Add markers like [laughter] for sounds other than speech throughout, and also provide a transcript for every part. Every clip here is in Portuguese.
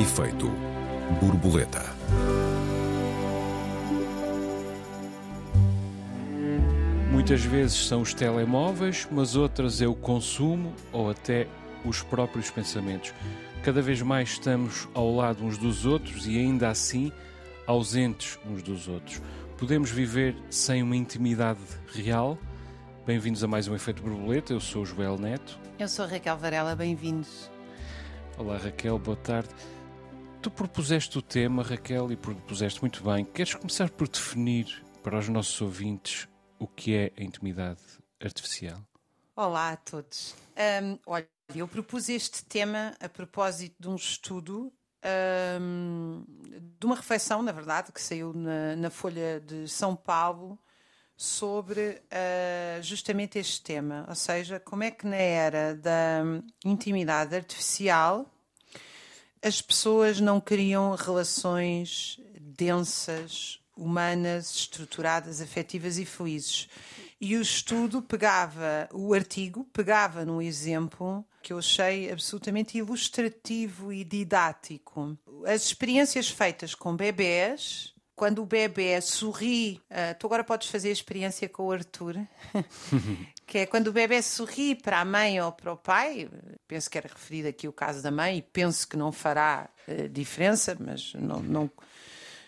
Efeito borboleta. Muitas vezes são os telemóveis, mas outras é o consumo ou até os próprios pensamentos. Cada vez mais estamos ao lado uns dos outros e ainda assim ausentes uns dos outros. Podemos viver sem uma intimidade real? Bem-vindos a mais um Efeito Borboleta. Eu sou o Joel Neto. Eu sou a Raquel Varela, bem-vindos. Olá Raquel, boa tarde. Tu propuseste o tema, Raquel, e propuseste muito bem. Queres começar por definir para os nossos ouvintes o que é a intimidade artificial? Olá a todos. Um, olha, eu propus este tema a propósito de um estudo, um, de uma reflexão, na verdade, que saiu na, na Folha de São Paulo sobre uh, justamente este tema, ou seja, como é que na era da intimidade artificial as pessoas não criam relações densas, humanas, estruturadas, afetivas e felizes. E o estudo pegava, o artigo pegava num exemplo que eu achei absolutamente ilustrativo e didático. As experiências feitas com bebés, quando o bebê sorri, uh, tu agora podes fazer a experiência com o Arthur, [laughs] que é quando o bebê sorri para a mãe ou para o pai, penso que era referido aqui o caso da mãe, e penso que não fará uh, diferença, mas não, não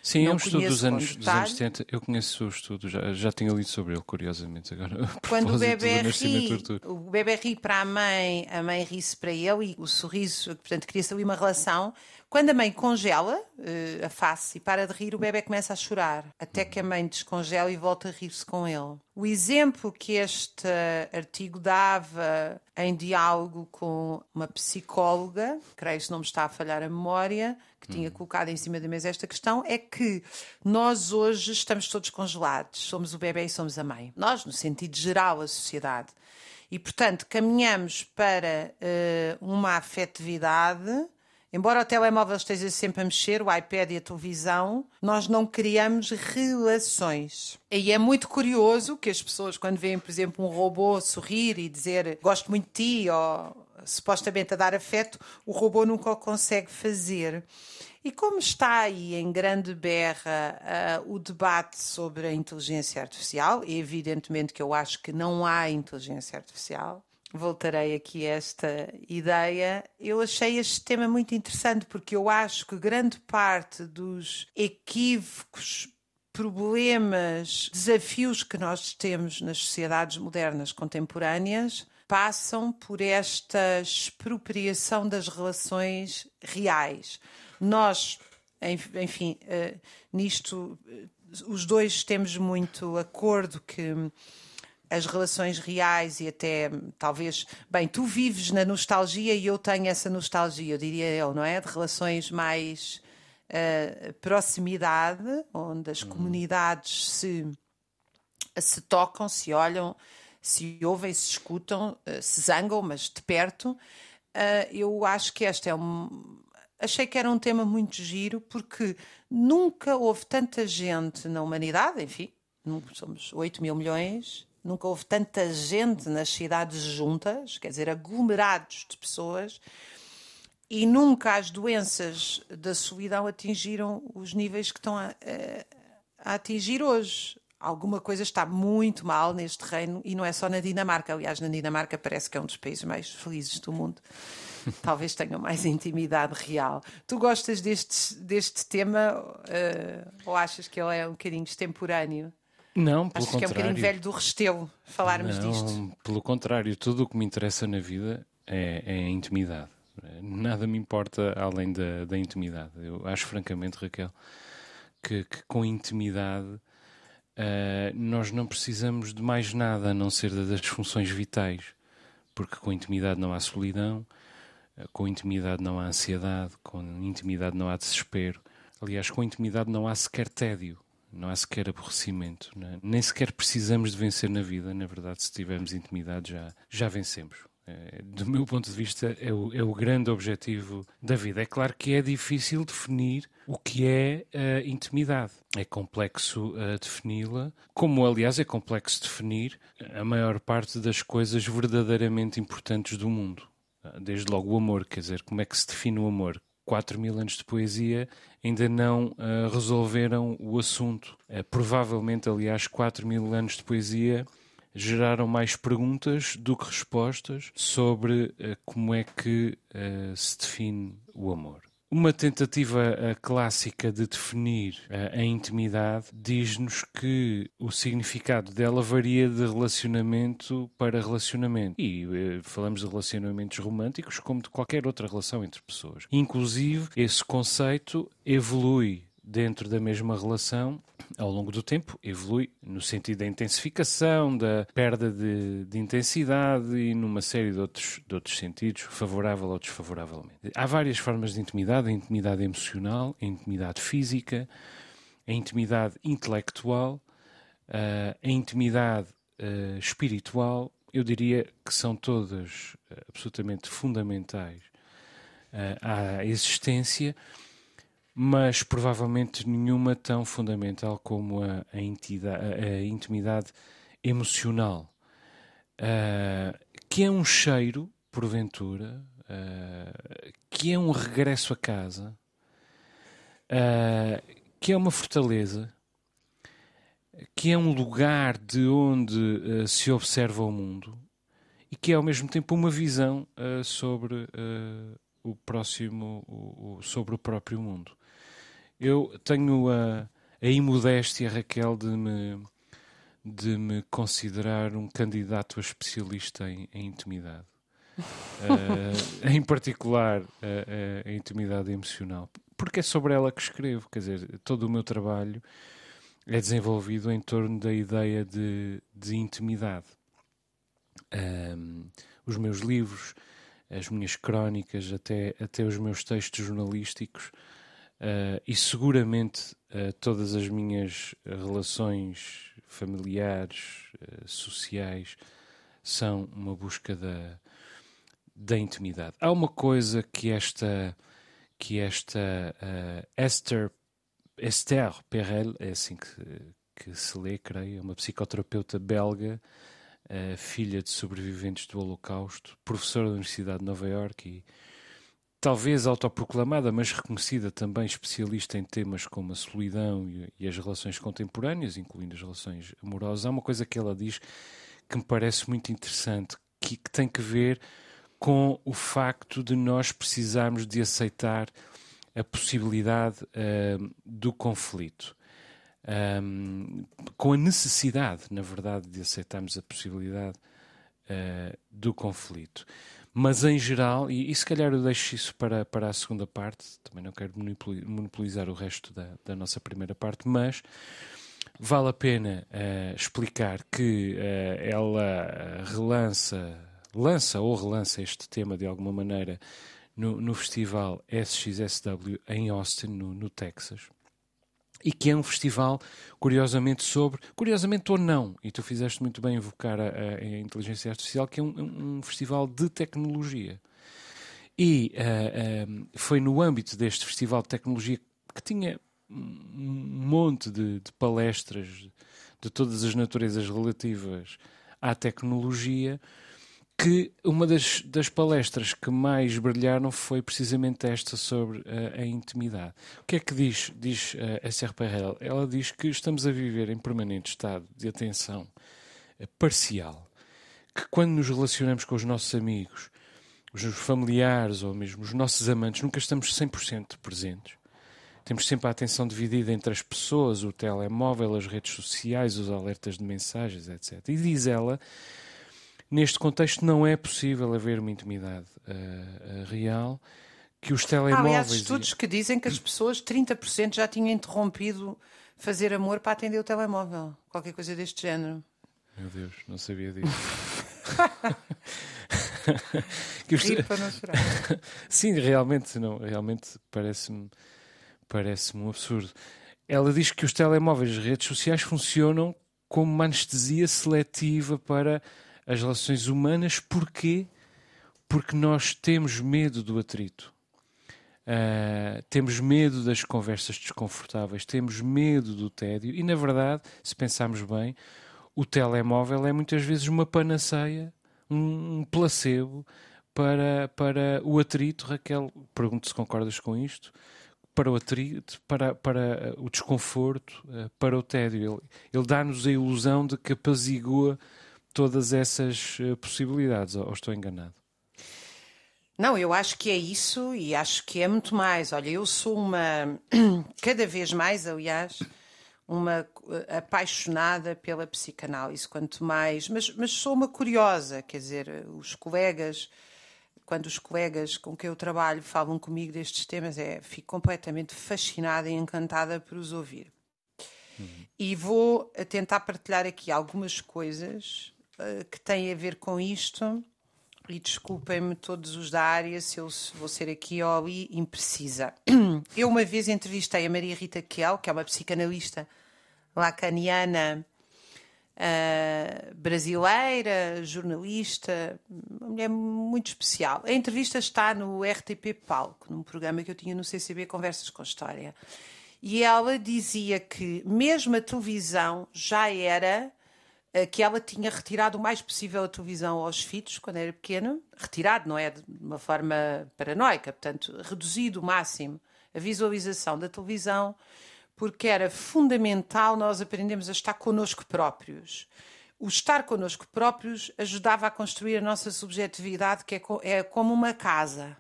Sim, não é um estudo dos anos, dos anos 70. Eu conheço o estudo, já, já tinha lido sobre ele, curiosamente. Agora, [laughs] Quando o bebê ri, o bebê ri para a mãe, a mãe ri-se para ele e o sorriso, portanto, cria-se ali uma relação. Quando a mãe congela uh, a face e para de rir, o bebê começa a chorar, até que a mãe descongela e volta a rir-se com ele. O exemplo que este artigo dava em diálogo com uma psicóloga, creio que não me está a falhar a memória, que tinha hum. colocado em cima da mesa esta questão, é que nós hoje estamos todos congelados. Somos o bebê e somos a mãe. Nós, no sentido geral, a sociedade. E, portanto, caminhamos para uh, uma afetividade Embora o telemóvel esteja sempre a mexer, o iPad e a televisão, nós não criamos relações. E é muito curioso que as pessoas, quando veem, por exemplo, um robô sorrir e dizer gosto muito de ti, ou supostamente a dar afeto, o robô nunca o consegue fazer. E como está aí em grande berra uh, o debate sobre a inteligência artificial, e evidentemente que eu acho que não há inteligência artificial, voltarei aqui a esta ideia. Eu achei este tema muito interessante porque eu acho que grande parte dos equívocos, problemas, desafios que nós temos nas sociedades modernas contemporâneas passam por esta expropriação das relações reais. Nós, enfim, uh, nisto, uh, os dois temos muito acordo que as relações reais e até talvez, bem, tu vives na nostalgia e eu tenho essa nostalgia, eu diria eu, não é? De relações mais uh, proximidade, onde as hum. comunidades se, se tocam, se olham, se ouvem, se escutam, uh, se zangam, mas de perto. Uh, eu acho que este é um. Achei que era um tema muito giro, porque nunca houve tanta gente na humanidade, enfim, somos 8 mil milhões, nunca houve tanta gente nas cidades juntas, quer dizer, aglomerados de pessoas, e nunca as doenças da solidão atingiram os níveis que estão a, a, atingir hoje. Alguma coisa está muito mal neste reino e não é só na Dinamarca. Aliás, na Dinamarca parece que é um dos países mais felizes do mundo. [laughs] Talvez tenham mais intimidade real. Tu gostas deste, deste tema uh, ou achas que ele é um bocadinho extemporâneo? Não, pelo Acho contrário. que é um bocadinho velho do restelo falarmos não, disto. Pelo contrário, tudo o que me interessa na vida é, é a intimidade. Nada me importa além da, da intimidade. Eu acho francamente, Raquel, que, que com intimidade uh, nós não precisamos de mais nada a não ser das funções vitais. Porque com intimidade não há solidão, uh, com intimidade não há ansiedade, com intimidade não há desespero. Aliás, com intimidade não há sequer tédio não há sequer aborrecimento, é? nem sequer precisamos de vencer na vida, na verdade, se tivermos intimidade já, já vencemos. É, do meu ponto de vista, é o, é o, grande objetivo da vida. É claro que é difícil definir o que é a intimidade. É complexo uh, defini-la, como aliás é complexo definir a maior parte das coisas verdadeiramente importantes do mundo. Desde logo o amor, quer dizer, como é que se define o amor? 4 mil anos de poesia ainda não uh, resolveram o assunto. Uh, provavelmente, aliás, 4 mil anos de poesia geraram mais perguntas do que respostas sobre uh, como é que se define o amor. Uma tentativa uh, clássica de definir uh, a intimidade diz-nos que o significado dela varia de relacionamento para relacionamento. E uh, falamos de relacionamentos românticos como de qualquer outra relação entre pessoas. Inclusive, esse conceito evolui dentro da mesma relação, ao longo do tempo, evolui no sentido da intensificação, da perda de, de intensidade e numa série de outros, de outros sentidos, favorável ou desfavoravelmente. Há várias formas de intimidade: a intimidade emocional, a intimidade física, a intimidade intelectual, a intimidade espiritual. Eu diria que são todas absolutamente fundamentais à existência mas provavelmente nenhuma tão fundamental como a, a, entidade, a, a intimidade emocional, uh, que é um cheiro, porventura, uh, que é um regresso a casa, uh, que é uma fortaleza, que é um lugar de onde se observa o mundo e que é ao mesmo tempo uma visão sobre o próximo, o, o, sobre o próprio mundo. Eu tenho a, a imodéstia, Raquel, de me, de me considerar um candidato a especialista em, em intimidade. uh, [laughs] em particular, a, a, intimidade emocional. Porque é sobre ela que escrevo. Quer dizer, todo o meu trabalho é desenvolvido em torno da ideia de, de intimidade. Um, os meus livros, as minhas crónicas, até, até os meus textos jornalísticos Uh, e seguramente uh, todas as minhas relações familiares, uh, sociais, são uma busca da, da intimidade. Há uma coisa que esta, que esta Esther, Esther Perel, é assim que, que se lê, creio, é uma psicoterapeuta belga, filha de sobreviventes do Holocausto, professora da Universidade de Nova Iorque e talvez autoproclamada, mas reconhecida também especialista em temas como a solidão e, as relações contemporâneas, incluindo as relações amorosas, há uma coisa que ela diz que me parece muito interessante, que, que tem que ver com o facto de nós precisarmos de aceitar a possibilidade uh, do conflito. Um, com a necessidade, na verdade, de aceitarmos a possibilidade uh, do conflito. Mas em geral, e, e, se calhar eu deixo isso para, para a segunda parte, também não quero monopolizar o resto da, da nossa primeira parte, mas vale a pena uh, explicar que uh, ela relança, lança ou relança este tema de alguma maneira no, no festival SXSW em Austin, no, no Texas e que é um festival, curiosamente, sobre. Curiosamente ou não, e tu fizeste muito bem invocar a, a inteligência artificial, que é um, um festival de tecnologia. E uh, uh, foi no âmbito deste festival de tecnologia que tinha um monte de, de palestras de todas as naturezas relativas à tecnologia que uma das, das, palestras que mais brilharam foi precisamente esta sobre uh, a intimidade. O que é que diz, diz uh, a Esther Perel? Ela diz que estamos a viver em permanente estado de atenção uh, parcial, que quando nos relacionamos com os nossos amigos, os familiares ou mesmo os nossos amantes, nunca estamos 100% presentes. Temos sempre a atenção dividida entre as pessoas, o telemóvel, as redes sociais, os alertas de mensagens, etc. E diz ela Neste contexto não é possível haver uma intimidade uh, uh, real que os telemóveis... Há, aliás, estudos que dizem que as pessoas, 30% já tinham interrompido fazer amor para atender o telemóvel. Qualquer coisa deste género. Meu Deus, não sabia disso. [laughs] que os... Rir para não chorar. [laughs] Sim, realmente, não, realmente parece-me parece um absurdo. Ela diz que os telemóveis e as redes sociais funcionam como uma anestesia seletiva para as relações humanas. Porquê? Porque nós temos medo do atrito. Uh, temos medo das conversas desconfortáveis, temos medo do tédio e, na verdade, se pensarmos bem, o telemóvel é muitas vezes uma panaceia, um placebo para, para o atrito, Raquel, pergunto se concordas com isto, para o atrito, para, para o desconforto, eh, para o tédio. Ele, ele dá-nos a ilusão de que apazigua todas essas eh, possibilidades, ou estou enganado? Não, eu acho que é isso e acho que é muito mais. Olha, eu sou uma, [clears throat] cada vez mais, aliás, uma eh, apaixonada pela psicanálise, quanto mais, mas, mas sou uma curiosa, quer dizer, os colegas, quando os colegas com quem eu trabalho falam comigo destes temas, é, fico completamente fascinada e encantada por os ouvir. Uhum. E vou tentar partilhar aqui algumas coisas que têm a ver com isto e desculpem-me todos os da área se eu vou ser aqui ou ali imprecisa. [clears throat] Eu uma vez entrevistei a Maria Rita Kiel, que é uma psicanalista lacaniana uh, brasileira, jornalista, uma mulher muito especial. A entrevista está no RTP Palco, num programa que eu tinha no CCB Conversas com História. E ela dizia que mesmo a televisão já era eh, que ela tinha retirado o mais possível a televisão aos filhos quando era pequeno, retirado, não é de uma forma paranoica, portanto, reduzido o máximo a visualização da televisão, porque era fundamental nós aprendermos a estar connosco próprios. O estar connosco próprios ajudava a construir a nossa subjetividade, que é, é como uma casa.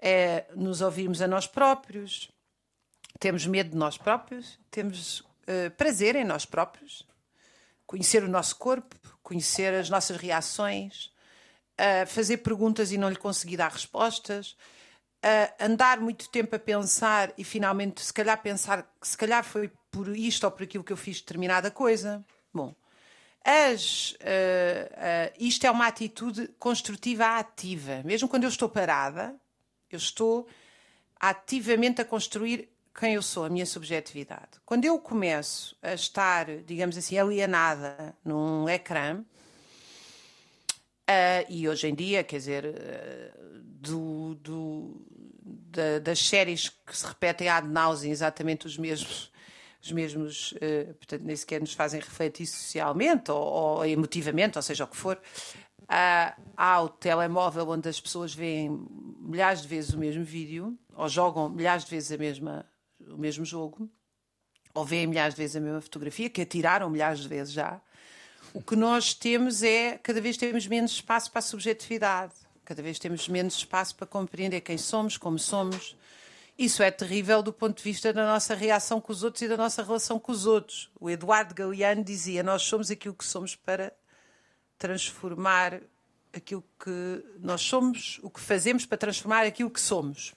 É nos ouvirmos a nós próprios, temos medo de nós próprios, temos uh, prazer em nós próprios, conhecer o nosso corpo, conhecer as nossas reações, uh, fazer perguntas e não lhe conseguir dar respostas, uh, andar muito tempo a pensar e finalmente, se calhar, pensar que se calhar foi por isto ou por aquilo que eu fiz determinada coisa. Bom, as, uh, isto é uma atitude construtiva ativa. Mesmo quando eu estou parada, eu estou ativamente a construir quem eu sou, a minha subjetividade. Quando eu começo a estar, digamos assim, alienada num ecrã, uh, e hoje em dia, quer dizer, uh, do, do, da, das séries que se repetem ad nauseam exatamente os mesmos os mesmos, uh, portanto, nem sequer nos fazem refletir socialmente ou, ou emotivamente, ou seja, o que for. Uh, há o telemóvel onde as pessoas veem milhares de vezes o mesmo vídeo ou jogam milhares de vezes a mesma o mesmo jogo, ou veem milhares de vezes a mesma fotografia, que atiraram milhares de vezes já, o que nós temos é, cada vez temos menos espaço para a subjetividade, cada vez temos menos espaço para compreender quem somos, como somos. Isso é terrível do ponto de vista da nossa reação com os outros e da nossa relação com os outros. O Eduardo Galeano dizia: Nós somos aquilo que somos para transformar aquilo que nós somos, o que fazemos para transformar aquilo que somos.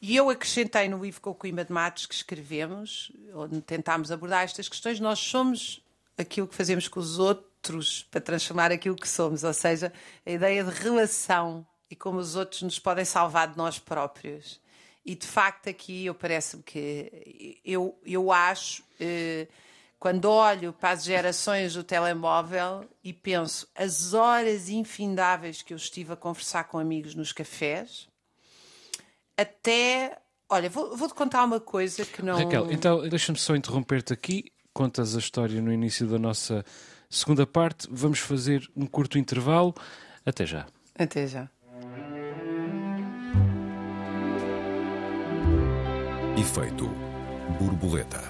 E eu acrescentei no livro com o Coimbra de Matos que escrevemos, onde tentámos abordar estas questões, nós somos aquilo que fazemos com os outros para transformar aquilo que somos, ou seja, a ideia de relação e como os outros nos podem salvar de nós próprios. E de facto aqui eu parece-me que eu, eu acho, eh, quando olho para as gerações do telemóvel e penso as horas infindáveis que eu estive a conversar com amigos nos cafés, até. Olha, vou-te vou contar uma coisa que não. Raquel, então deixa-me só interromper-te aqui. Contas a história no início da nossa segunda parte. Vamos fazer um curto intervalo. Até já. Até já. Efeito borboleta.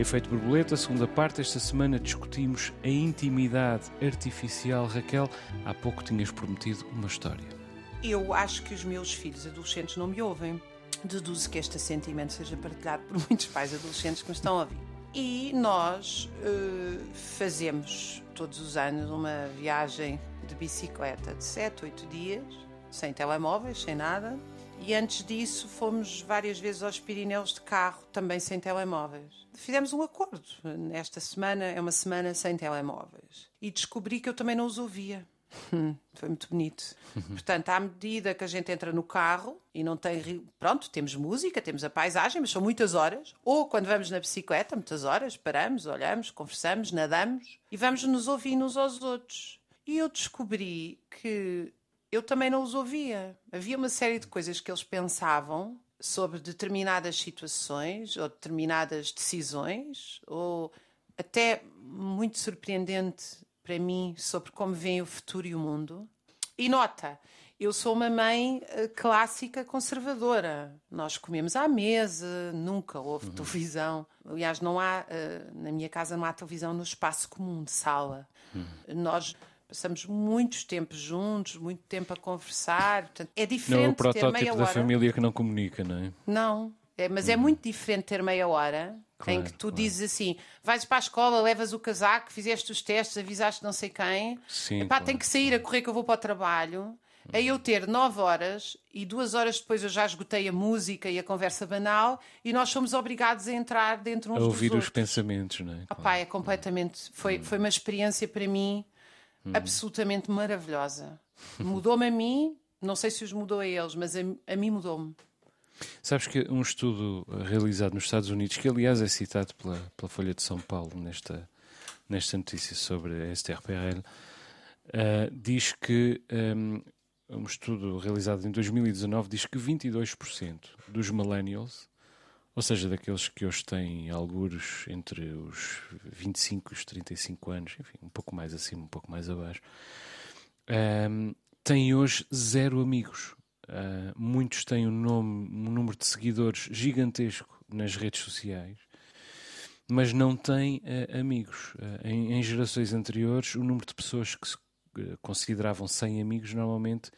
Efeito Borboleta, segunda parte. Esta semana discutimos a intimidade artificial. Raquel, há pouco tinhas prometido uma história. Eu acho que os meus filhos adolescentes não me ouvem. Deduzo que este sentimento seja partilhado por [laughs] muitos pais adolescentes que me estão a ouvir. E nós uh, fazemos todos os anos uma viagem de bicicleta de 7, 8 dias, sem telemóveis, sem nada. E antes disso fomos várias vezes aos Pirineus de carro, também sem telemóveis fizemos um acordo. Esta semana é uma semana sem telemóveis. E descobri que eu também não os ouvia. Foi muito bonito. [laughs] Portanto, à medida que a gente entra no carro e não tem. Pronto, temos música, temos a paisagem, mas são muitas horas. Ou quando vamos na bicicleta, muitas horas, paramos, olhamos, conversamos, nadamos e vamos nos ouvir uns aos outros. E eu descobri que eu também não os ouvia. Havia uma série de coisas que eles pensavam sobre determinadas situações ou determinadas decisões, ou até muito surpreendente para mim sobre como vem o futuro e o mundo. E nota, eu sou uma mãe eh, clássica conservadora. Nós comemos à mesa, nunca houve uhum. televisão. Aliás, não há, eh, na minha casa não há televisão no espaço comum de sala. Uhum. Nós passamos muitos tempos juntos, muito tempo a conversar. Portanto, é diferente não é o protótipo da família que não comunica, não é? Não, é, mas é uhum. muito diferente ter meia hora Claro, em que tu claro. dizes assim: vais para a escola, levas o casaco, fizeste os testes, avisaste não sei quem, Sim, Epá, claro, tem que sair a correr que eu vou para o trabalho é eu ter nove horas e duas horas depois eu já esgotei a música e a conversa banal e nós somos obrigados a entrar dentro uns a ouvir os pensamentos, não é? Opa, é completamente. Foi, hum. foi uma experiência para mim hum. absolutamente maravilhosa. [laughs] Mudou-me a mim, não sei se os mudou a eles, mas a, a mim mudou-me. Sabes que um estudo realizado nos Estados Unidos, que aliás é citado pela, pela Folha de São Paulo nesta, nesta notícia sobre a Esther Perel, uh, diz que um, um estudo realizado em 2019 diz que 22% dos millennials, ou seja, daqueles que hoje têm algures entre os 25 e os 35 anos, enfim, um pouco mais acima, um pouco mais abaixo, um, têm hoje zero amigos. Uh, muitos têm um, nome, um número de seguidores gigantesco nas redes sociais, mas não têm uh, amigos. Uh, em, em, gerações anteriores, o número de pessoas que se consideravam 100 amigos, normalmente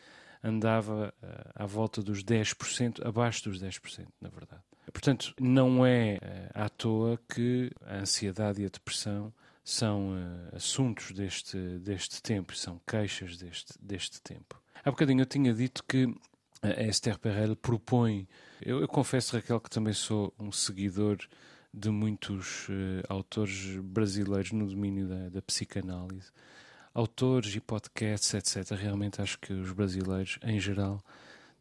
andava à volta dos 10%, abaixo dos 10%, na verdade. Portanto, não é uh, à toa que a ansiedade e a depressão são uh, assuntos deste, deste tempo, são queixas deste, deste tempo. Há bocadinho eu tinha dito que a Esther Perel propõe. Eu, eu, confesso, Raquel, que também sou um seguidor de muitos autores brasileiros no domínio da, da psicanálise autores e podcasts, etc. Realmente acho que os brasileiros, em geral,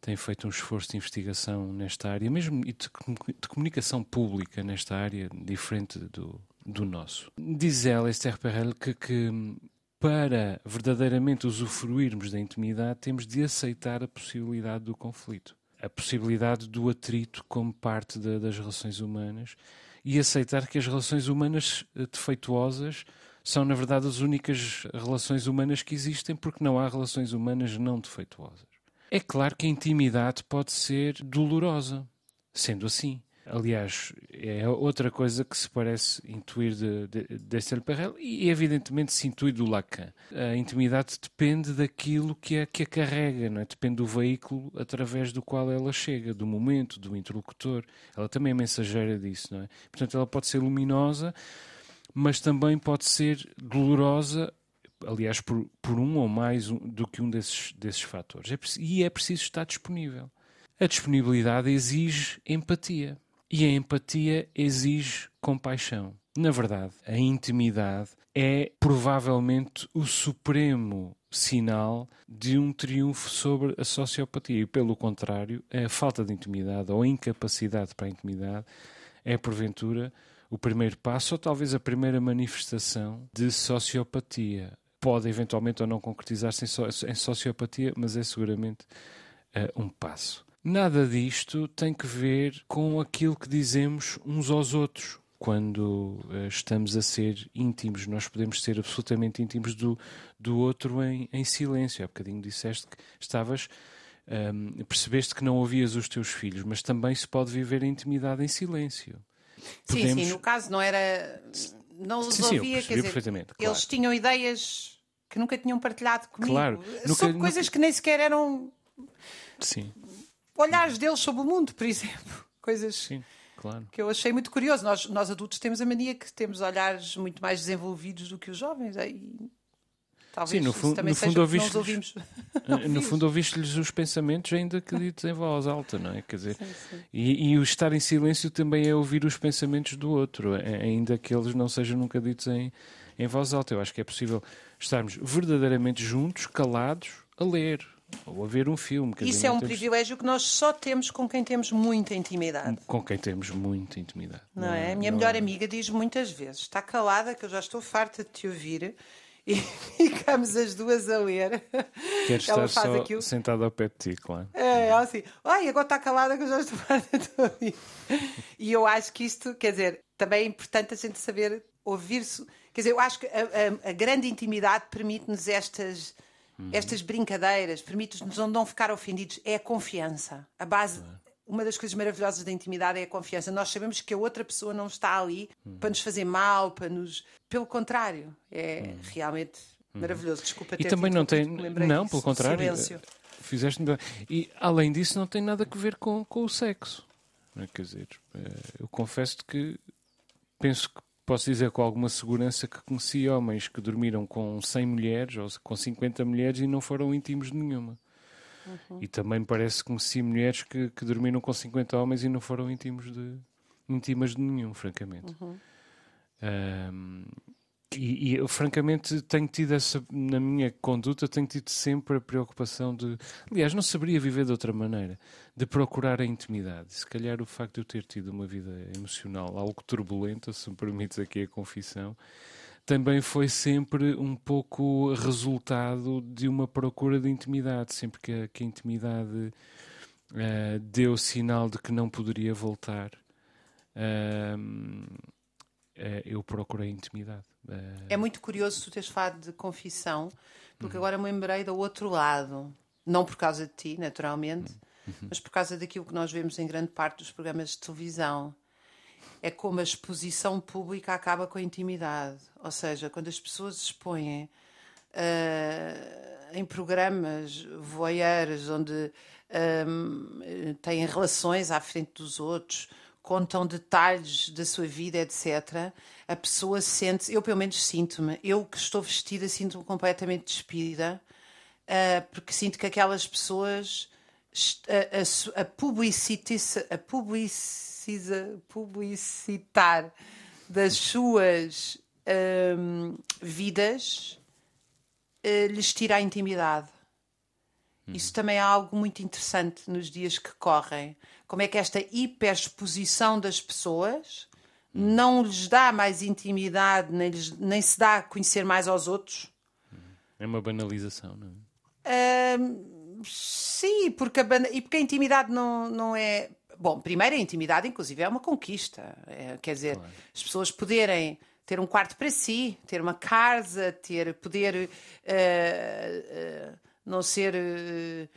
têm feito um esforço de investigação nesta área, mesmo de, de comunicação pública nesta área, diferente do, do nosso. Diz ela, Esther Perel, que, que para verdadeiramente usufruirmos da intimidade, temos de aceitar a possibilidade do conflito, a possibilidade do atrito como parte de, das relações humanas e aceitar que as relações humanas eh, defeituosas são, na verdade, as únicas relações humanas que existem, porque não há relações humanas não defeituosas. É claro que a intimidade pode ser dolorosa, sendo assim. Aliás, é outra coisa que se parece intuir de, de, de Perel e evidentemente se intui do Lacan. A intimidade depende daquilo que a, que a carrega, é? depende do veículo através do qual ela chega, do momento, do interlocutor. Ela também é mensageira disso, não é? Portanto, ela pode ser luminosa, mas também pode ser dolorosa, aliás, por, por um ou mais um, do que um desses, desses fatores. É, e é preciso estar disponível. A disponibilidade exige empatia. E a empatia exige compaixão. Na verdade, a intimidade é provavelmente o supremo sinal de um triunfo sobre a sociopatia. E, pelo contrário, a falta de intimidade ou a incapacidade para a intimidade é, porventura, o primeiro passo ou talvez a primeira manifestação de sociopatia. Pode eventualmente ou não concretizar-se em, sociopatia, mas é seguramente uh, um passo. Nada disto tem que ver com aquilo que dizemos uns aos outros quando uh, estamos a ser íntimos. Nós podemos ser absolutamente íntimos do, do outro em, em silêncio. Há bocadinho disseste que estavas. Um, ehm, percebeste que não ouvias os teus filhos, mas também se pode viver a intimidade em silêncio. Podemos... Sim, sim, no caso não era. Não os sim, ouvia, sim, quer dizer, claro. eles tinham ideias que nunca tinham partilhado comigo. Claro, sobre nunca, coisas nunca... que nem sequer eram. Sim. Olhares deles sobre o mundo, por exemplo. [laughs] Coisas. Sim. Claro. Que eu achei muito curioso. Nós, nós adultos temos a mania que temos olhares muito mais desenvolvidos do que os jovens. Aí Talvez Sim, no, no fundo ouviste ouvimos. [laughs] no fundo ouviste-lhes os pensamentos ainda que ditos em voz alta, não é? Quer dizer, sim, sim. E, e, o estar em silêncio também é ouvir os pensamentos do outro, ainda que eles não sejam nunca ditos em, em voz alta. Eu acho que é possível estarmos verdadeiramente juntos, calados, a ler, ou a ver um filme. Isso dizer, é um temos... privilégio que nós só temos com quem temos muita intimidade. Com quem temos muita intimidade. Não, não é? A minha não melhor é... amiga diz muitas vezes: está calada, que eu já estou farta de te ouvir e [laughs] ficamos as duas a ler. Quer estar só aquilo. sentada ao pé de ti, claro. É, ela assim, ai, agora está calada que eu já estou [laughs] E eu acho que isto, quer dizer, também é importante a gente saber ouvir-se. Quer dizer, eu acho que a, a, a grande intimidade permite-nos estas, uhum. estas brincadeiras, permite-nos não ficar ofendidos. É a confiança. A base. Uhum. Uma das coisas maravilhosas da intimidade é a confiança. Nós sabemos que a outra pessoa não está ali para nos fazer mal, para nos. Pelo contrário, é realmente maravilhoso. Desculpa ter E também não tem. Não, pelo contrário. Silêncio. Fizeste E além disso, não tem nada a ver com, com o sexo. Quer dizer, eh, eu confesso que penso que posso dizer com alguma segurança que conheci homens que dormiram com 100 mulheres ou com 50 mulheres e não foram íntimos de nenhuma. Uhum. E também parece que conheci mulheres que, que dormiram com 50 homens e não foram íntimos de, íntimas de nenhum, francamente. Uhum. Um, e, e, eu, francamente, tenho tido essa, na minha conduta, tenho tido sempre a preocupação de. Aliás, não saberia viver de outra maneira, de procurar a intimidade. Se calhar o facto de eu ter tido uma vida emocional algo turbulenta, se me permites aqui a confissão, também foi sempre um pouco resultado de uma procura de intimidade. Sempre que a, que a intimidade uh, deu sinal de que não poderia voltar. Uh, uh, eu procurei intimidade. É muito curioso tu teres falado de confissão, porque uhum. agora me lembrei do outro lado. Não por causa de ti, naturalmente, uhum. mas por causa daquilo que nós vemos em grande parte dos programas de televisão. É como a exposição pública acaba com a intimidade. Ou seja, quando as pessoas expõem uh, em programas voyeurs onde um, têm relações à frente dos outros, contam detalhes da sua vida, etc., a pessoa sente, eu pelo menos sinto-me, eu que estou vestida, sinto-me completamente despida, uh, porque sinto que aquelas pessoas, a, a, a, publicitiza, a publiciza, publicitar das suas um, vidas uh, lhes tira a intimidade. Uhum. Isso também é algo muito interessante nos dias que correm. Como é que esta hiperexposição das pessoas uhum. não lhes dá mais intimidade, nem, lhes, nem se dá a conhecer mais aos outros? É uma banalização, não é? Uh, sim, porque a, e porque a intimidade não, não é. Bom, primeiro a intimidade, inclusive, é uma conquista. É, quer dizer, claro. as pessoas poderem ter um quarto para si, ter uma casa, ter poder. Uh, uh, não ser uh,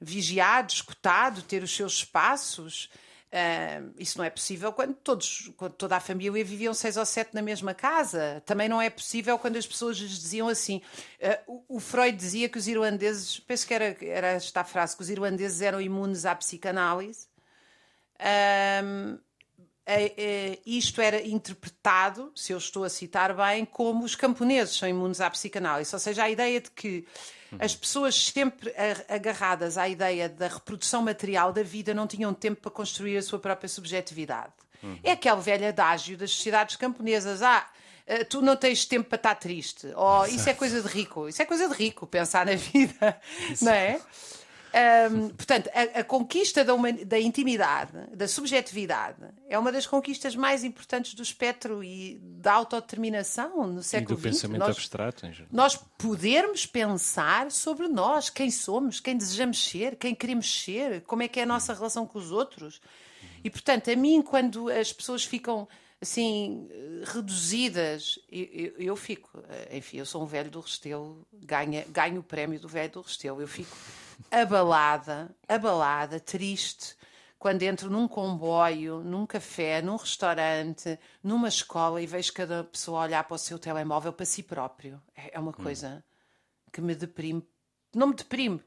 vigiado, escutado, ter os seus espaços. Uh, isso não é possível quando, todos, quando toda a família viviam seis ou sete na mesma casa. Também não é possível quando as pessoas lhes diziam assim. Uh, o, o, Freud dizia que os irlandeses, penso que era, era esta frase, que os irlandeses eram imunes à psicanálise. Uh, isto era interpretado, se eu estou a citar bem, como os camponeses são imunes à psicanálise. Ou seja, a ideia de que as pessoas sempre agarradas à ideia da reprodução material da vida não tinham tempo para construir a sua própria subjetividade. Uhum. É aquele velho adágio das sociedades camponesas. Ah, eh, tu não tens tempo para estar triste. Ou oh, isso é coisa de rico. Isso é coisa de rico, pensar na vida. Não é? Um, portanto, a, a conquista da, uma, da, intimidade, da subjetividade, é uma das conquistas mais importantes do espectro e da autodeterminação no século XX. E do pensamento nós, abstrato, em geral. Nós podermos pensar sobre nós, quem somos, quem desejamos ser, quem queremos ser, como é que é a nossa relação com os outros. E, portanto, a mim, quando as pessoas ficam assim, reduzidas. Eu, eu, fico, enfim, eu sou um velho do Restelo, ganho, ganho o prémio do velho do Restelo. Eu fico abalada, abalada, triste, quando entro num comboio, num café, num restaurante, numa escola e vejo cada pessoa olhar para o seu telemóvel para si próprio. É, é uma hum. coisa hum. que me deprime. Não me deprime,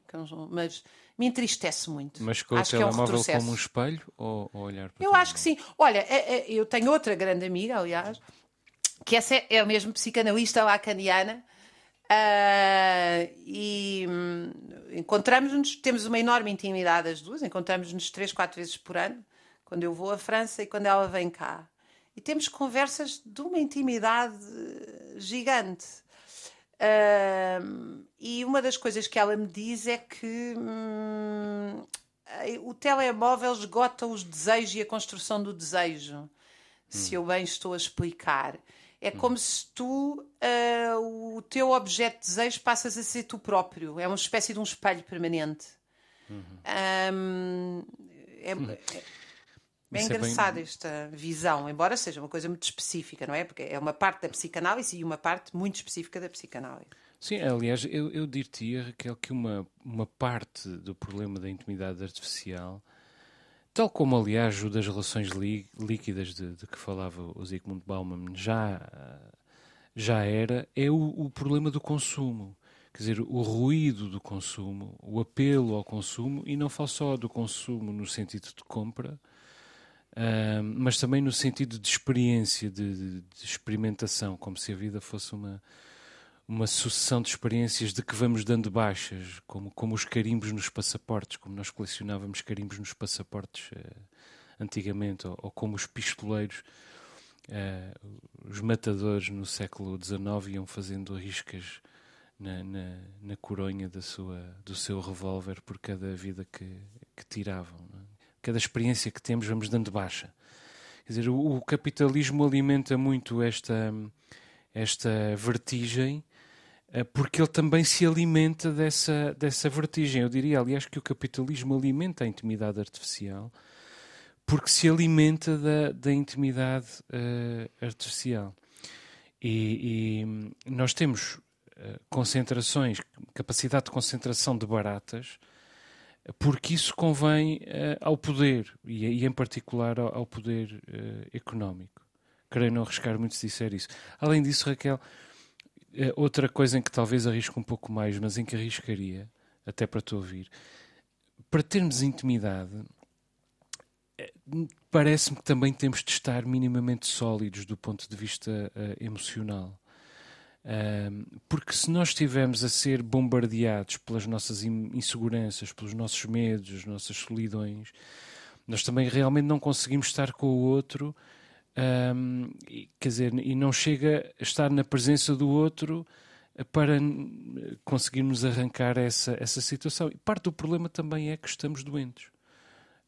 mas me entristece muito. Mas com acho o telemóvel é um como um espelho ou, ou olhar para Eu acho que sim. Olha, é, é, eu tenho outra grande amiga, aliás, que essa é, é a mesma psicanalista lacaniana Uh, e hum, encontramos-nos, temos uma enorme intimidade as duas, encontramos-nos três, quatro vezes por ano, quando eu vou à França e quando ela vem cá. E temos conversas de uma intimidade gigante. Uh, e uma das coisas que ela me diz é que hum, o telemóvel esgota os desejos e a construção do desejo, hum. se eu bem estou a explicar. É como hum. se tu, uh, o teu objeto de desejo, passas a ser tu próprio. É uma espécie de um espelho permanente. Uhum. Um, é, hum. É engraçado é bem... esta visão, embora seja uma coisa muito específica, não é? Porque é uma parte da psicanálise e uma parte muito específica da psicanálise. Sim, aliás, eu, eu diria, Raquel, que uma, uma parte do problema da intimidade artificial, tal como, aliás, o das relações líquidas de, de que falava o Zygmunt Bauman já, já era, é o, o problema do consumo. Quer dizer, o ruído do consumo, o apelo ao consumo, e não falo só do consumo no sentido de compra, uh, mas também no sentido de experiência, de, de, de, experimentação, como se a vida fosse uma, uma sucessão de experiências de que vamos dando baixas, como, como os carimbos nos passaportes, como nós colecionávamos carimbos nos passaportes uh, antigamente, ou, ou, como os pistoleiros, uh, os matadores no século XIX iam fazendo riscas na, na, na coronha da sua, do seu revólver por cada vida que, que tiravam. É? Cada experiência que temos vamos dando baixa. Quer dizer, o, o capitalismo alimenta muito esta, esta vertigem porque ele também se alimenta dessa, dessa vertigem. Eu diria, aliás, que o capitalismo alimenta a intimidade artificial porque se alimenta da, da intimidade uh, artificial. E, e, nós temos uh, concentrações, capacidade de concentração de baratas, porque isso convém uh, ao poder, e, e, em particular ao, ao poder económico. Creio não arriscar muito se disser isso. Além disso, Raquel, outra coisa em que talvez arrisco um pouco mais, mas em que arriscaria, até para te ouvir, para termos intimidade, é, parece-me que também temos de estar minimamente sólidos do ponto de vista uh, emocional. Porque se nós estivermos a ser bombardeados pelas nossas inseguranças, pelos nossos medos, as nossas solidões, nós também realmente não conseguimos estar com o outro um, quer dizer, e não chega a estar na presença do outro para conseguirmos arrancar essa, essa situação. E parte do problema também é que estamos doentes.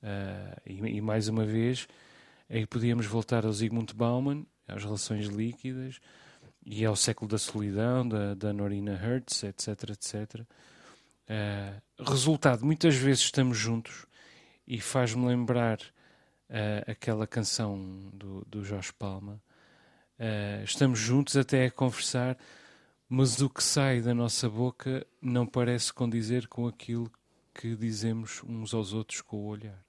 Uh, e, e, mais uma vez, aí podíamos voltar ao Zygmunt Bauman, às relações líquidas e ao século da solidão, da, da Norina Hertz, etc, etc. Uh, resultado, muitas vezes estamos juntos e faz-me lembrar uh, aquela canção do, do Jorge Palma. Uh, estamos juntos até a conversar, mas o que sai da nossa boca não parece condizer com aquilo que dizemos uns aos outros com o olhar.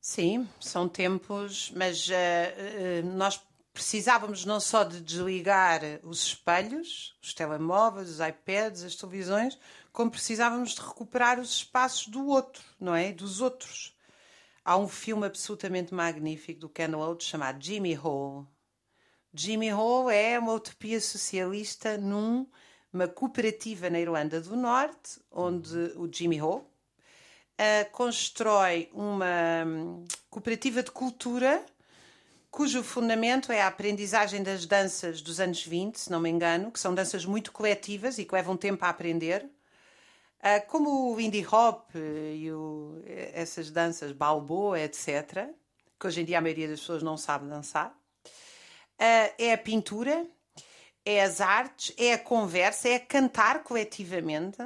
Sim, são tempos, mas uh, nós precisávamos não só de desligar os espelhos, os telemóveis, os iPads, as televisões, como precisávamos de recuperar os espaços do outro, não é? Dos outros. Há um filme absolutamente magnífico do Ken Loach chamado Jimmy Hole. Jimmy Hole é uma utopia socialista numa cooperativa na Irlanda do Norte, onde o Jimmy Hole uh, constrói uma um, cooperativa de cultura cujo fundamento é a aprendizagem das danças dos anos 20, se não me engano, que são danças muito coletivas e que levam tempo a aprender. Uh, como o indie hop e o, essas danças balboa, etc., que hoje em dia a maioria das pessoas não sabe dançar, uh, é a pintura, é as artes, é a conversa, é cantar coletivamente.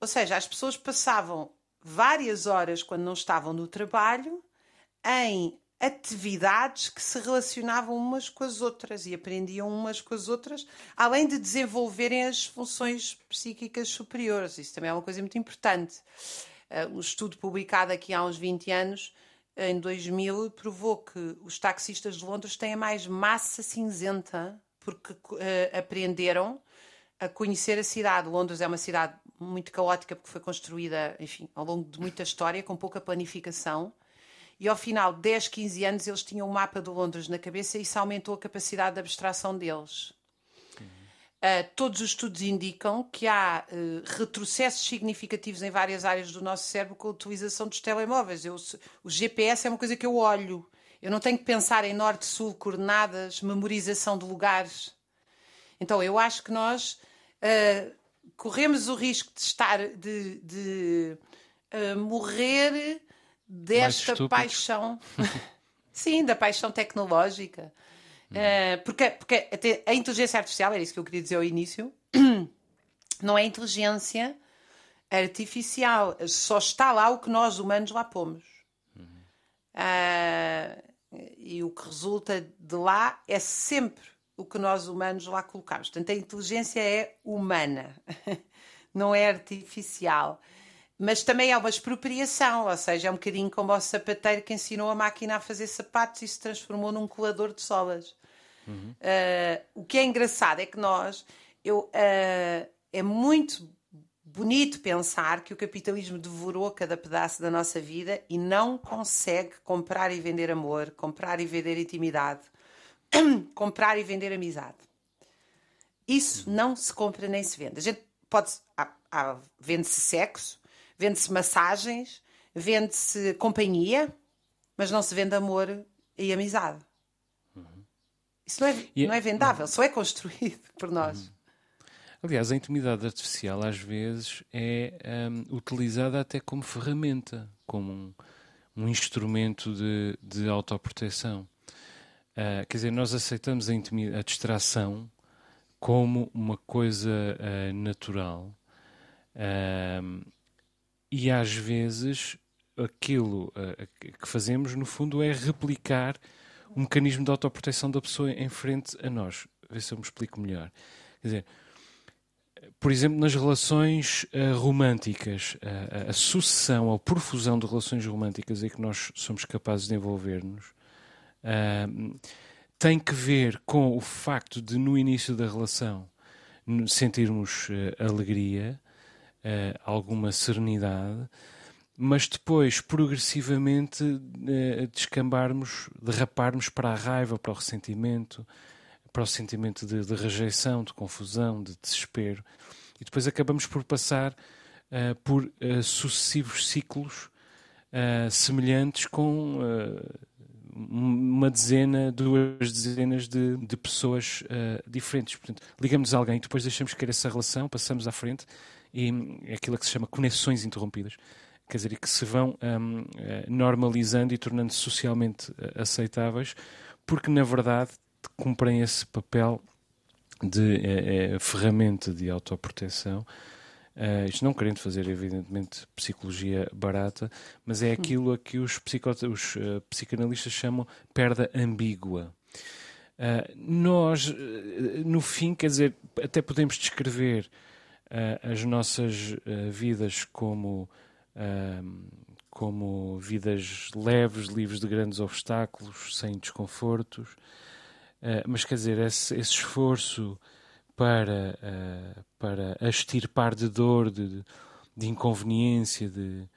Ou seja, as pessoas passavam várias horas quando não estavam no trabalho em atividades que se relacionavam umas com as outras e aprendiam umas com as outras, além de desenvolverem as funções psíquicas superiores. Isso também é uma coisa muito importante. Uh, um estudo publicado aqui há uns 20 anos, em 2000, provou que os taxistas de Londres têm mais massa cinzenta porque uh, aprenderam a conhecer a cidade. Londres é uma cidade muito caótica porque foi construída, enfim, ao longo de muita história, com pouca planificação e ao final de 10, 15 anos eles tinham um mapa de Londres na cabeça e isso aumentou a capacidade de abstração deles. Uh, todos os estudos indicam que há uh, retrocessos significativos em várias áreas do nosso cérebro com a utilização dos telemóveis. Eu, o GPS é uma coisa que eu olho. Eu não tenho que pensar em norte, sul, coordenadas, memorização de lugares. Então eu acho que nós uh, corremos o risco de estar, de, de morrer desta paixão, [laughs] sim, da paixão tecnológica. Uh, porque, porque a inteligência artificial, era isso que eu queria dizer ao início, [clears throat] não é inteligência artificial, só está lá o que nós humanos lá pomos. Uhum. Uh, e o que resulta de lá é sempre o que nós humanos lá colocamos. Portanto, a inteligência é humana, [laughs] não é artificial. Mas também é uma expropriação, ou seja, é um bocadinho como o sapateiro que ensinou a máquina a fazer sapatos e se transformou num colador de solas. Uhum. Uh, o que é engraçado é que nós, eu, uh, é muito bonito pensar que o capitalismo devorou cada pedaço da nossa vida e não consegue comprar e vender amor, comprar e vender intimidade, [coughs] comprar e vender amizade. Isso não se compra nem se vende. A gente pode. vende-se sexo, vende-se massagens, vende-se companhia, mas não se vende amor e amizade. Uhum. Isso não é, e, não é vendável, uhum. só é construído [laughs] por nós. Uhum. Aliás, a intimidade artificial às vezes é um, utilizada até como ferramenta, como um, um instrumento de, de autoproteção. Uh, quer dizer, nós aceitamos a, a distração como uma coisa uh, natural uh, e às vezes aquilo que fazemos, no fundo, é replicar o mecanismo de autoproteção da pessoa em frente a nós. Vê se eu me explico melhor. Quer dizer, por exemplo, nas relações uh, românticas, uh, a sucessão ou profusão de relações românticas em que nós somos capazes de envolver-nos uh, tem que ver com o facto de, no início da relação, sentirmos alegria, alguma serenidade, mas depois, progressivamente, descambarmos, derraparmos para a raiva, para o ressentimento, para o sentimento de, de rejeição, de confusão, de desespero. E depois acabamos por passar uh, por uh, sucessivos ciclos uh, semelhantes com uma dezena, duas dezenas de, de pessoas diferentes. Portanto, ligamos a alguém, depois deixamos cair essa relação, passamos à frente e é aquilo que se chama conexões interrompidas. Quer dizer, que se vão um, normalizando e tornando socialmente aceitáveis, porque na verdade cumprem esse papel de é, é, ferramenta de autoproteção. Uh, isto não querendo fazer, evidentemente, psicologia barata, mas é aquilo a que os, os uh, psicanalistas chamam perda ambígua. Uh, nós, no fim, quer dizer, até podemos descrever as nossas vidas como, como vidas leves, livres de grandes obstáculos, sem desconfortos, mas quer dizer, esse, esse esforço para, para extirpar de dor, de, de inconveniência, de,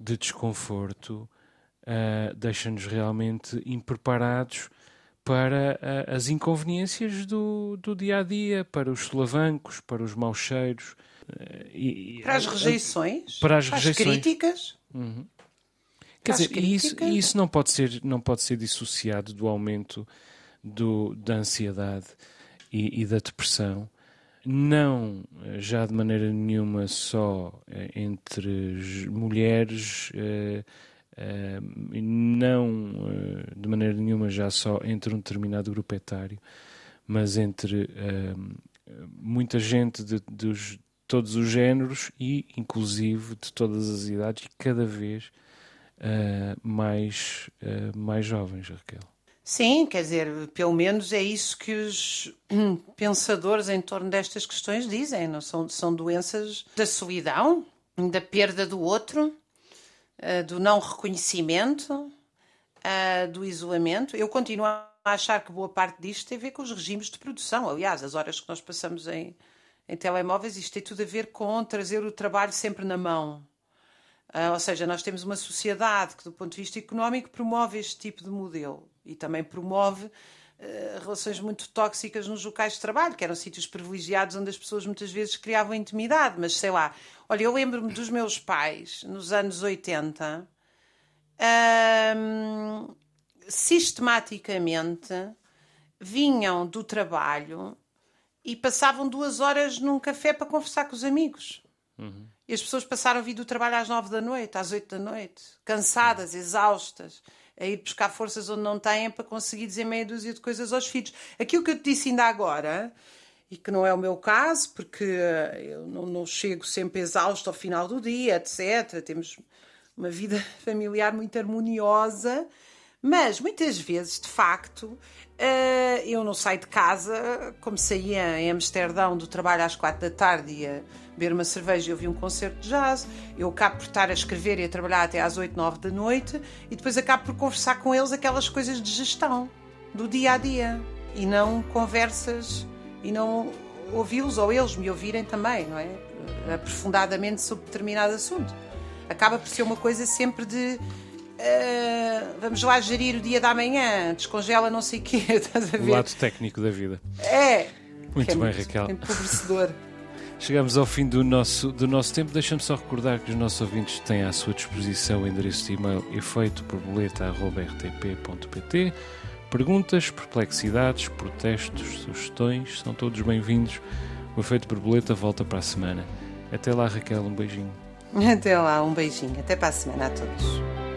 de desconforto, deixa-nos realmente impreparados para as inconveniências do, do dia a dia, para os solavancos, para os maus cheiros. E, para as rejeições? Para as, para as críticas? Uhum. Quer dizer, isso, isso não, pode ser, não pode ser dissociado do aumento do, da ansiedade e, e da depressão, não já de maneira nenhuma só eh, entre mulheres, eh, não de maneira nenhuma já só entre um determinado grupo etário, mas entre muita gente de, dos todos os géneros e inclusive de todas as idades e cada vez mais, mais jovens, Raquel. Sim, quer dizer, pelo menos é isso que os pensadores em torno destas questões dizem. Não são, são doenças da solidão, da perda do outro, eh, do não reconhecimento, eh, do isolamento. Eu continuo a achar que boa parte disto tem a ver com os regimes de produção. Aliás, as horas que nós passamos em, em telemóveis, isto tem tudo a ver com trazer o trabalho sempre na mão. Uh, ou seja, nós temos uma sociedade que, do ponto de vista económico, promove este tipo de modelo e também promove relações muito tóxicas nos locais de trabalho, que eram sítios privilegiados onde as pessoas muitas vezes criavam intimidade. Mas sei lá, olha, eu lembro-me dos meus pais nos anos 80, um, sistematicamente vinham do trabalho e passavam duas horas num café para conversar com os amigos. Uhum. E as pessoas passaram a vir do trabalho às nove da noite, às oito da noite, cansadas, exaustas, a ir buscar forças onde não têm para conseguir dizer meia dúzia de coisas aos filhos. Aquilo que eu te disse ainda agora, e que não é o meu caso, porque eu não, não chego sempre exausto ao final do dia, etc. Temos uma vida [laughs] familiar muito harmoniosa, mas muitas vezes, de facto, eh, eu não saio de casa como saía em Amsterdão do trabalho às quatro da tarde e ia beber uma cerveja e ouvir um concerto de jazz. Eu acabo por estar a escrever e a trabalhar até às oito, nove da noite e depois acabo por conversar com eles aquelas coisas de gestão do dia a dia e não conversas e não ouvi-los ou eles me ouvirem também, não é? Aprofundadamente sobre determinado assunto. Acaba por ser uma coisa sempre de Uh, vamos lá gerir o dia da manhã, descongela não sei o quê, [laughs] estás a ver? O lado técnico da vida. É. Muito é bem, muito Raquel. Empobrecedor. [laughs] Chegamos ao fim do nosso, do nosso tempo. Deixa-me só recordar que os nossos ouvintes têm à sua disposição o endereço de e-mail efeitoborboleta.rtp.pt. Perguntas, perplexidades, protestos, sugestões são todos bem-vindos. O Efeito Borboleta volta para a semana. Até lá, Raquel, um beijinho. Até lá, um beijinho. Até para a semana a todos.